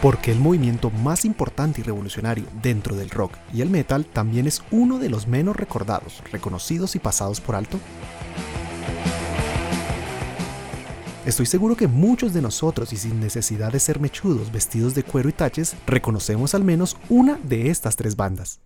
porque el movimiento más importante y revolucionario dentro del rock y el metal también es uno de los menos recordados, reconocidos y pasados por alto? Estoy seguro que muchos de nosotros, y sin necesidad de ser mechudos vestidos de cuero y taches, reconocemos al menos una de estas tres bandas.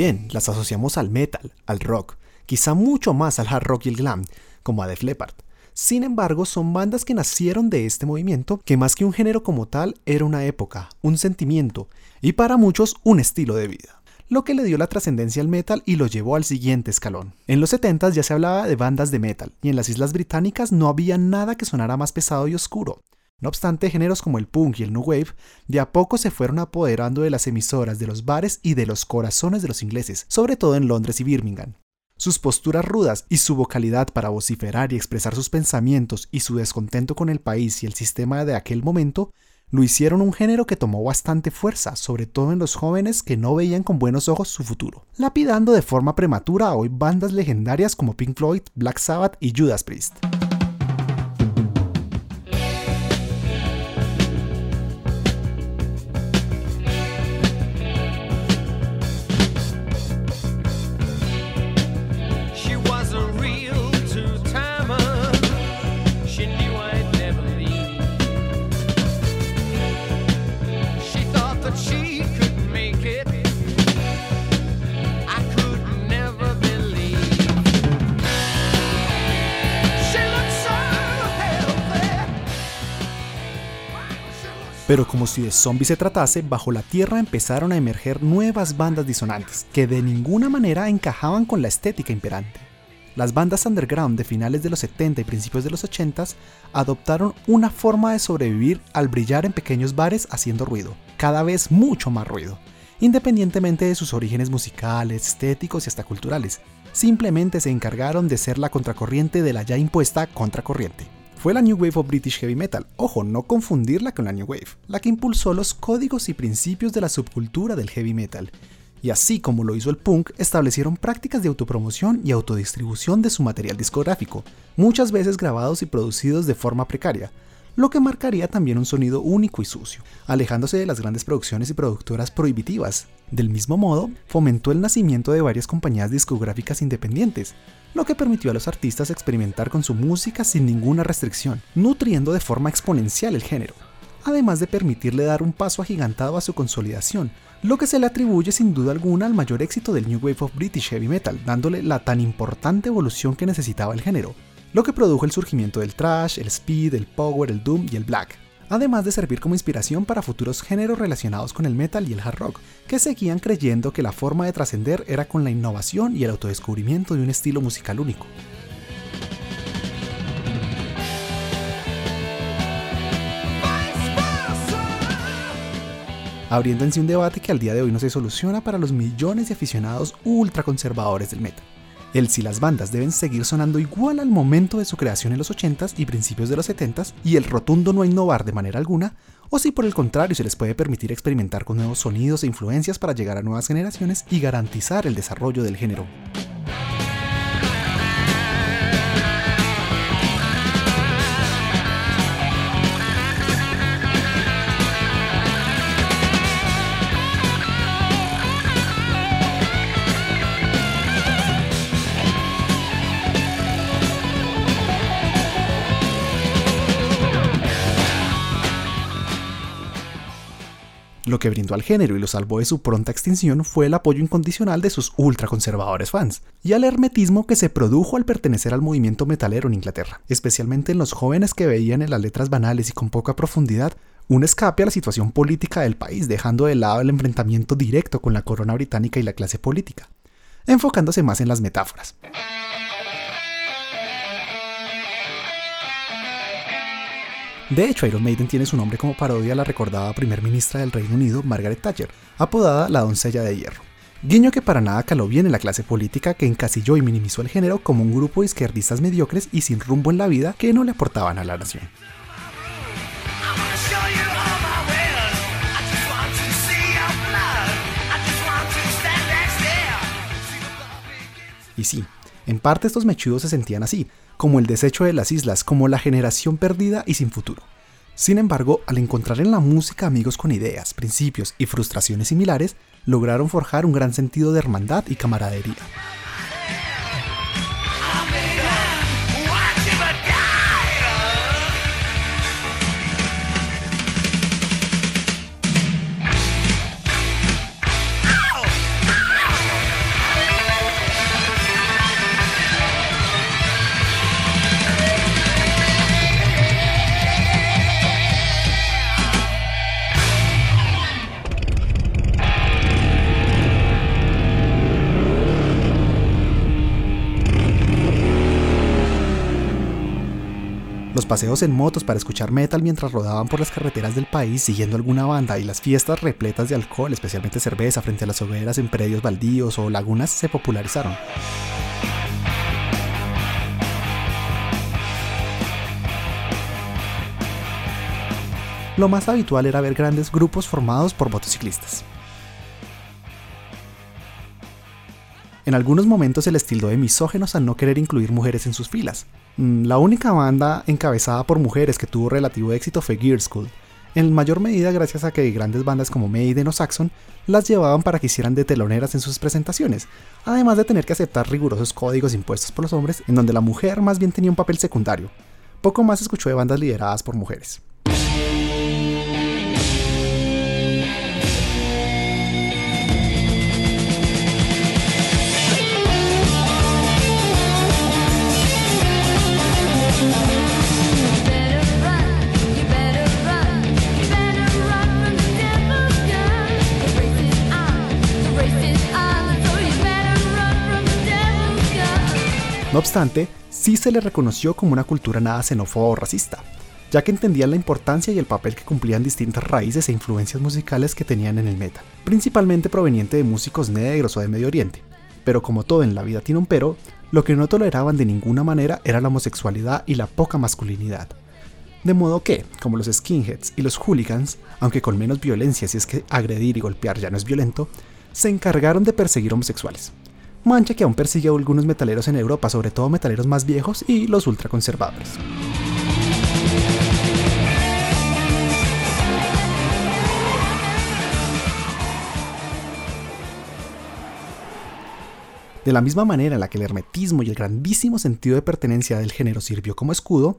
Bien, las asociamos al metal, al rock, quizá mucho más al hard rock y el glam, como a Def Leppard. Sin embargo, son bandas que nacieron de este movimiento que más que un género como tal era una época, un sentimiento y para muchos un estilo de vida lo que le dio la trascendencia al metal y lo llevó al siguiente escalón. En los 70 ya se hablaba de bandas de metal, y en las islas británicas no había nada que sonara más pesado y oscuro. No obstante, géneros como el punk y el new wave de a poco se fueron apoderando de las emisoras, de los bares y de los corazones de los ingleses, sobre todo en Londres y Birmingham. Sus posturas rudas y su vocalidad para vociferar y expresar sus pensamientos y su descontento con el país y el sistema de aquel momento lo hicieron un género que tomó bastante fuerza, sobre todo en los jóvenes que no veían con buenos ojos su futuro, lapidando de forma prematura a hoy bandas legendarias como Pink Floyd, Black Sabbath y Judas Priest. Pero como si de zombies se tratase, bajo la tierra empezaron a emerger nuevas bandas disonantes, que de ninguna manera encajaban con la estética imperante. Las bandas underground de finales de los 70 y principios de los 80 adoptaron una forma de sobrevivir al brillar en pequeños bares haciendo ruido, cada vez mucho más ruido, independientemente de sus orígenes musicales, estéticos y hasta culturales. Simplemente se encargaron de ser la contracorriente de la ya impuesta contracorriente fue la New Wave of British Heavy Metal. Ojo, no confundirla con la New Wave, la que impulsó los códigos y principios de la subcultura del heavy metal. Y así como lo hizo el punk, establecieron prácticas de autopromoción y autodistribución de su material discográfico, muchas veces grabados y producidos de forma precaria, lo que marcaría también un sonido único y sucio, alejándose de las grandes producciones y productoras prohibitivas. Del mismo modo, fomentó el nacimiento de varias compañías discográficas independientes, lo que permitió a los artistas experimentar con su música sin ninguna restricción, nutriendo de forma exponencial el género, además de permitirle dar un paso agigantado a su consolidación, lo que se le atribuye sin duda alguna al mayor éxito del New Wave of British Heavy Metal, dándole la tan importante evolución que necesitaba el género, lo que produjo el surgimiento del thrash, el speed, el power, el doom y el black, además de servir como inspiración para futuros géneros relacionados con el metal y el hard rock, que seguían creyendo que la forma de trascender era con la innovación y el autodescubrimiento de un estilo musical único. abriendo en sí un debate que al día de hoy no se soluciona para los millones de aficionados ultraconservadores del metal el si las bandas deben seguir sonando igual al momento de su creación en los 80s y principios de los 70s y el rotundo no innovar de manera alguna, o si por el contrario se les puede permitir experimentar con nuevos sonidos e influencias para llegar a nuevas generaciones y garantizar el desarrollo del género. Lo que brindó al género y lo salvó de su pronta extinción fue el apoyo incondicional de sus ultraconservadores fans, y al hermetismo que se produjo al pertenecer al movimiento metalero en Inglaterra, especialmente en los jóvenes que veían en las letras banales y con poca profundidad un escape a la situación política del país, dejando de lado el enfrentamiento directo con la corona británica y la clase política, enfocándose más en las metáforas. De hecho, Iron Maiden tiene su nombre como parodia a la recordada primer ministra del Reino Unido, Margaret Thatcher, apodada la doncella de hierro. Guiño que para nada caló bien en la clase política que encasilló y minimizó el género como un grupo de izquierdistas mediocres y sin rumbo en la vida que no le aportaban a la nación. Y sí, en parte estos mechudos se sentían así, como el desecho de las islas, como la generación perdida y sin futuro. Sin embargo, al encontrar en la música amigos con ideas, principios y frustraciones similares, lograron forjar un gran sentido de hermandad y camaradería. Paseos en motos para escuchar metal mientras rodaban por las carreteras del país siguiendo alguna banda y las fiestas repletas de alcohol, especialmente cerveza frente a las hogueras en predios baldíos o lagunas, se popularizaron. Lo más habitual era ver grandes grupos formados por motociclistas. En algunos momentos se les tildó de misógenos al no querer incluir mujeres en sus filas. Mm, la única banda encabezada por mujeres que tuvo relativo éxito fue Gear School, en mayor medida gracias a que grandes bandas como Maiden o Saxon las llevaban para que hicieran de teloneras en sus presentaciones, además de tener que aceptar rigurosos códigos impuestos por los hombres, en donde la mujer más bien tenía un papel secundario. Poco más escuchó de bandas lideradas por mujeres. No obstante, sí se le reconoció como una cultura nada xenófoba o racista, ya que entendían la importancia y el papel que cumplían distintas raíces e influencias musicales que tenían en el metal, principalmente proveniente de músicos negros o de Medio Oriente. Pero como todo en la vida tiene un pero, lo que no toleraban de ninguna manera era la homosexualidad y la poca masculinidad. De modo que, como los skinheads y los hooligans, aunque con menos violencia si es que agredir y golpear ya no es violento, se encargaron de perseguir homosexuales, mancha que aún persigue a algunos metaleros en Europa, sobre todo metaleros más viejos y los ultraconservadores. De la misma manera en la que el hermetismo y el grandísimo sentido de pertenencia del género sirvió como escudo,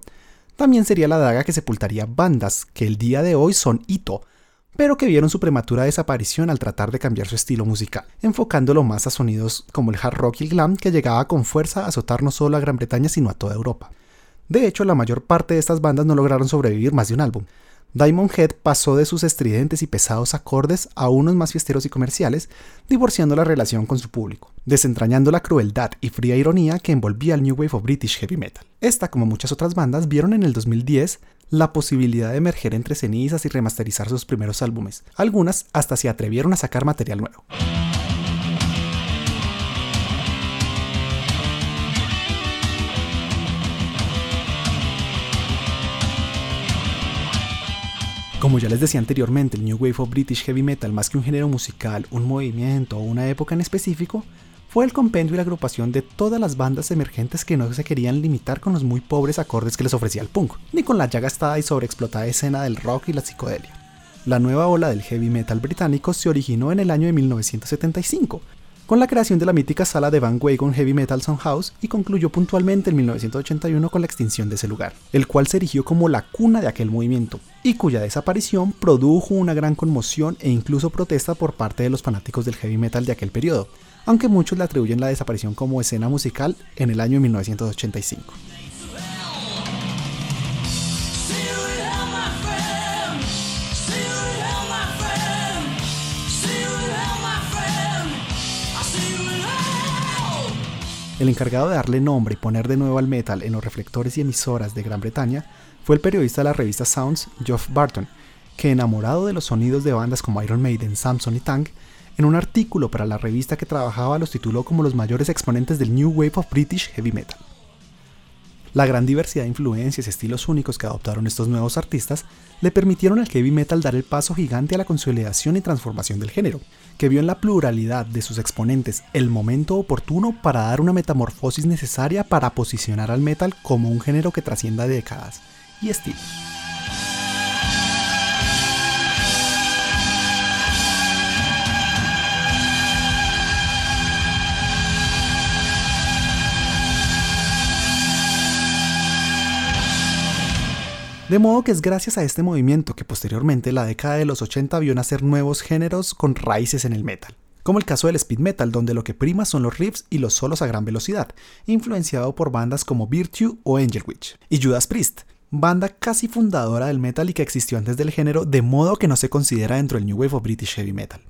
también sería la daga que sepultaría bandas que el día de hoy son hito, pero que vieron su prematura desaparición al tratar de cambiar su estilo musical, enfocándolo más a sonidos como el hard rock y el glam que llegaba con fuerza a azotar no solo a Gran Bretaña sino a toda Europa. De hecho, la mayor parte de estas bandas no lograron sobrevivir más de un álbum. Diamond Head pasó de sus estridentes y pesados acordes a unos más fiesteros y comerciales, divorciando la relación con su público, desentrañando la crueldad y fría ironía que envolvía al New Wave of British Heavy Metal. Esta, como muchas otras bandas, vieron en el 2010 la posibilidad de emerger entre cenizas y remasterizar sus primeros álbumes. Algunas hasta se atrevieron a sacar material nuevo. Como ya les decía anteriormente, el New Wave of British Heavy Metal, más que un género musical, un movimiento o una época en específico, fue el compendio y la agrupación de todas las bandas emergentes que no se querían limitar con los muy pobres acordes que les ofrecía el punk, ni con la ya gastada y sobreexplotada escena del rock y la psicodelia. La nueva ola del heavy metal británico se originó en el año de 1975, con la creación de la mítica sala de Van Wagon Heavy Metal Soundhouse y concluyó puntualmente en 1981 con la extinción de ese lugar, el cual se erigió como la cuna de aquel movimiento, y cuya desaparición produjo una gran conmoción e incluso protesta por parte de los fanáticos del heavy metal de aquel periodo, aunque muchos le atribuyen la desaparición como escena musical en el año 1985. El encargado de darle nombre y poner de nuevo al metal en los reflectores y emisoras de Gran Bretaña fue el periodista de la revista Sounds, Geoff Barton, que enamorado de los sonidos de bandas como Iron Maiden, Samson y Tank, en un artículo para la revista que trabajaba los tituló como los mayores exponentes del New Wave of British Heavy Metal. La gran diversidad de influencias y estilos únicos que adoptaron estos nuevos artistas le permitieron al heavy metal dar el paso gigante a la consolidación y transformación del género, que vio en la pluralidad de sus exponentes el momento oportuno para dar una metamorfosis necesaria para posicionar al metal como un género que trascienda décadas y estilos. De modo que es gracias a este movimiento que posteriormente la década de los 80 vio nacer nuevos géneros con raíces en el metal, como el caso del speed metal donde lo que prima son los riffs y los solos a gran velocidad, influenciado por bandas como Virtue o Angel Witch, y Judas Priest, banda casi fundadora del metal y que existió antes del género de modo que no se considera dentro del New Wave of British Heavy Metal.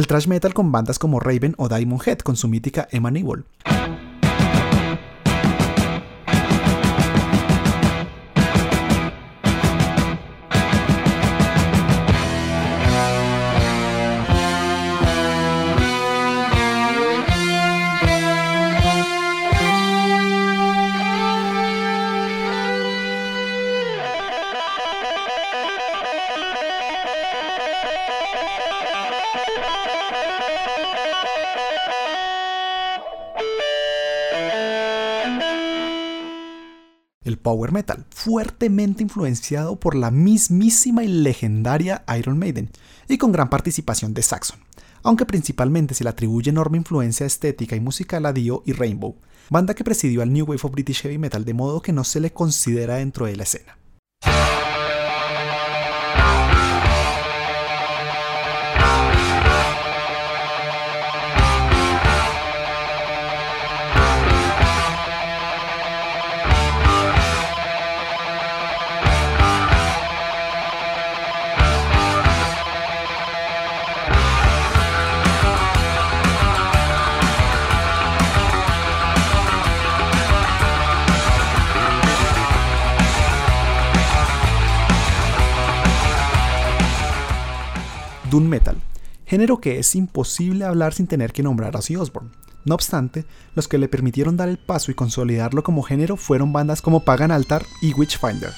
El thrash metal con bandas como Raven o Diamond Head con su mítica Emma Newell. El power metal, fuertemente influenciado por la mismísima y legendaria Iron Maiden, y con gran participación de Saxon, aunque principalmente se le atribuye enorme influencia estética y musical a Dio y Rainbow, banda que presidió al New Wave of British Heavy Metal de modo que no se le considera dentro de la escena. Metal, género que es imposible hablar sin tener que nombrar a Ozzy Osbourne. No obstante, los que le permitieron dar el paso y consolidarlo como género fueron bandas como Pagan Altar y Witchfinder.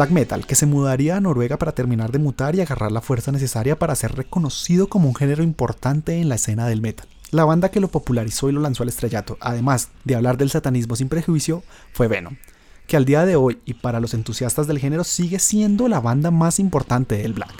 Black metal, que se mudaría a Noruega para terminar de mutar y agarrar la fuerza necesaria para ser reconocido como un género importante en la escena del metal. La banda que lo popularizó y lo lanzó al estrellato, además de hablar del satanismo sin prejuicio, fue Venom, que al día de hoy y para los entusiastas del género sigue siendo la banda más importante del black.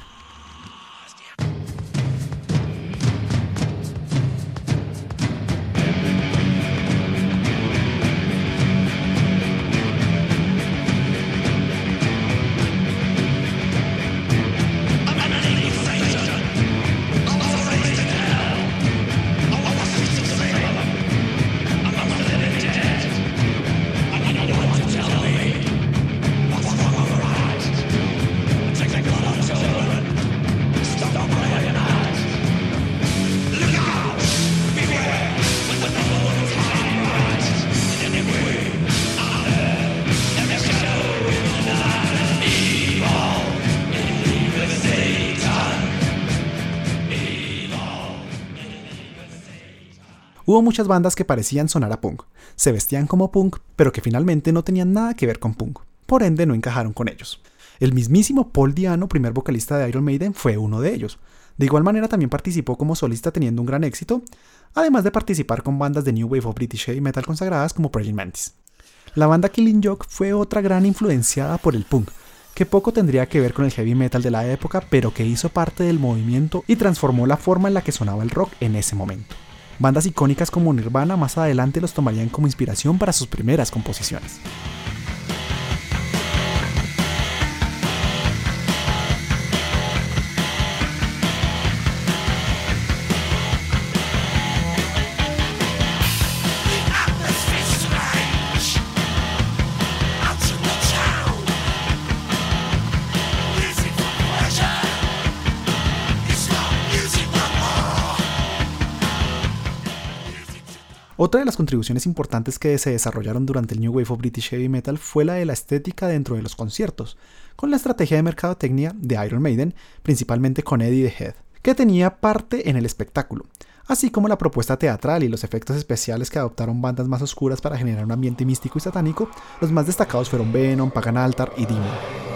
Hubo muchas bandas que parecían sonar a punk, se vestían como punk, pero que finalmente no tenían nada que ver con punk, por ende no encajaron con ellos. El mismísimo Paul Diano, primer vocalista de Iron Maiden, fue uno de ellos. De igual manera también participó como solista teniendo un gran éxito, además de participar con bandas de New Wave of British Heavy Metal consagradas como Praying Mantis. La banda Killing Joke fue otra gran influenciada por el punk, que poco tendría que ver con el heavy metal de la época, pero que hizo parte del movimiento y transformó la forma en la que sonaba el rock en ese momento. Bandas icónicas como Nirvana más adelante los tomarían como inspiración para sus primeras composiciones. Otra de las contribuciones importantes que se desarrollaron durante el New Wave of British Heavy Metal fue la de la estética dentro de los conciertos, con la estrategia de mercadotecnia de Iron Maiden, principalmente con Eddie the Head, que tenía parte en el espectáculo, así como la propuesta teatral y los efectos especiales que adoptaron bandas más oscuras para generar un ambiente místico y satánico, los más destacados fueron Venom, Pagan Altar y Demon.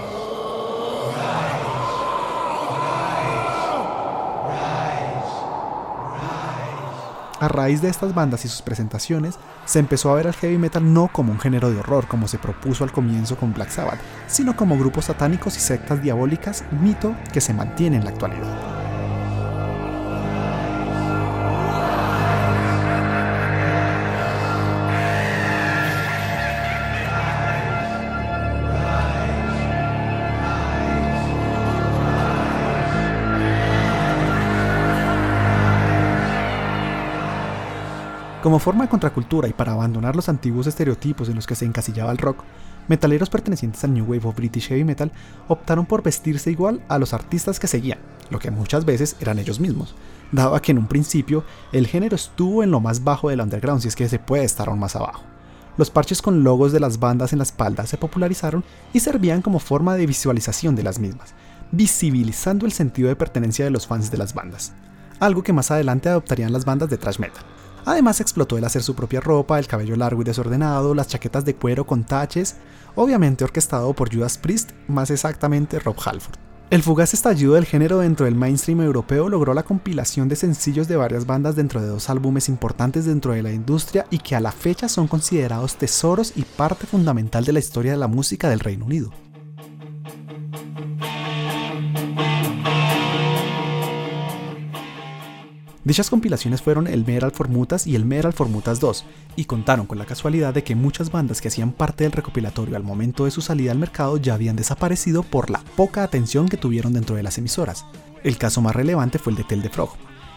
A raíz de estas bandas y sus presentaciones, se empezó a ver al heavy metal no como un género de horror como se propuso al comienzo con Black Sabbath, sino como grupos satánicos y sectas diabólicas, mito que se mantiene en la actualidad. Como forma de contracultura y para abandonar los antiguos estereotipos en los que se encasillaba el rock, metaleros pertenecientes al New Wave of British Heavy Metal optaron por vestirse igual a los artistas que seguían, lo que muchas veces eran ellos mismos, dado que en un principio el género estuvo en lo más bajo del underground, si es que se puede estar aún más abajo. Los parches con logos de las bandas en la espalda se popularizaron y servían como forma de visualización de las mismas, visibilizando el sentido de pertenencia de los fans de las bandas, algo que más adelante adoptarían las bandas de thrash metal. Además explotó el hacer su propia ropa, el cabello largo y desordenado, las chaquetas de cuero con taches, obviamente orquestado por Judas Priest, más exactamente Rob Halford. El fugaz estallido del género dentro del mainstream europeo logró la compilación de sencillos de varias bandas dentro de dos álbumes importantes dentro de la industria y que a la fecha son considerados tesoros y parte fundamental de la historia de la música del Reino Unido. Dichas compilaciones fueron el Metal Formutas y el Metal Formutas 2, y contaron con la casualidad de que muchas bandas que hacían parte del recopilatorio al momento de su salida al mercado ya habían desaparecido por la poca atención que tuvieron dentro de las emisoras. El caso más relevante fue el de Tel de Frog.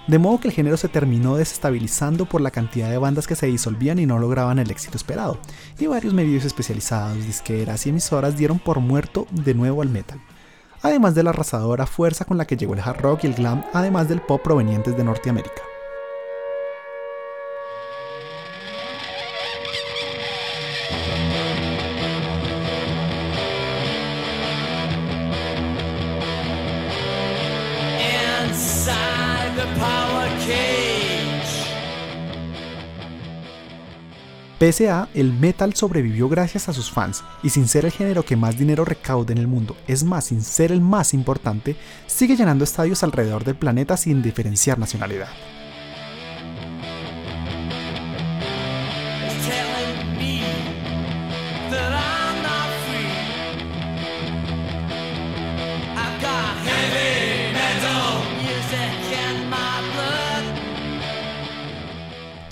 De modo que el género se terminó desestabilizando por la cantidad de bandas que se disolvían y no lograban el éxito esperado, y varios medios especializados, disqueras y emisoras dieron por muerto de nuevo al metal además de la arrasadora fuerza con la que llegó el hard rock y el glam, además del pop provenientes de Norteamérica. Pese a, el metal sobrevivió gracias a sus fans, y sin ser el género que más dinero recaude en el mundo, es más, sin ser el más importante, sigue llenando estadios alrededor del planeta sin diferenciar nacionalidad.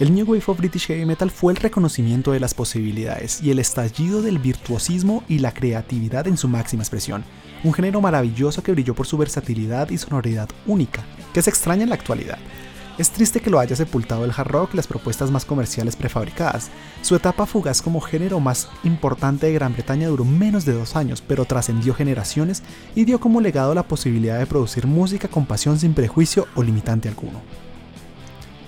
El New Wave of British Heavy Metal fue el reconocimiento de las posibilidades y el estallido del virtuosismo y la creatividad en su máxima expresión, un género maravilloso que brilló por su versatilidad y sonoridad única, que se extraña en la actualidad. Es triste que lo haya sepultado el hard rock y las propuestas más comerciales prefabricadas. Su etapa fugaz como género más importante de Gran Bretaña duró menos de dos años, pero trascendió generaciones y dio como legado la posibilidad de producir música con pasión sin prejuicio o limitante alguno.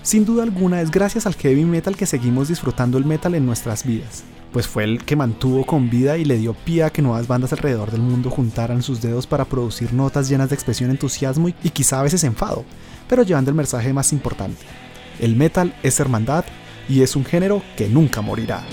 Sin duda alguna es gracias al heavy metal que seguimos disfrutando el metal en nuestras vidas, pues fue el que mantuvo con vida y le dio pie a que nuevas bandas alrededor del mundo juntaran sus dedos para producir notas llenas de expresión, entusiasmo y quizá a veces enfado, pero llevando el mensaje más importante. El metal es hermandad y es un género que nunca morirá.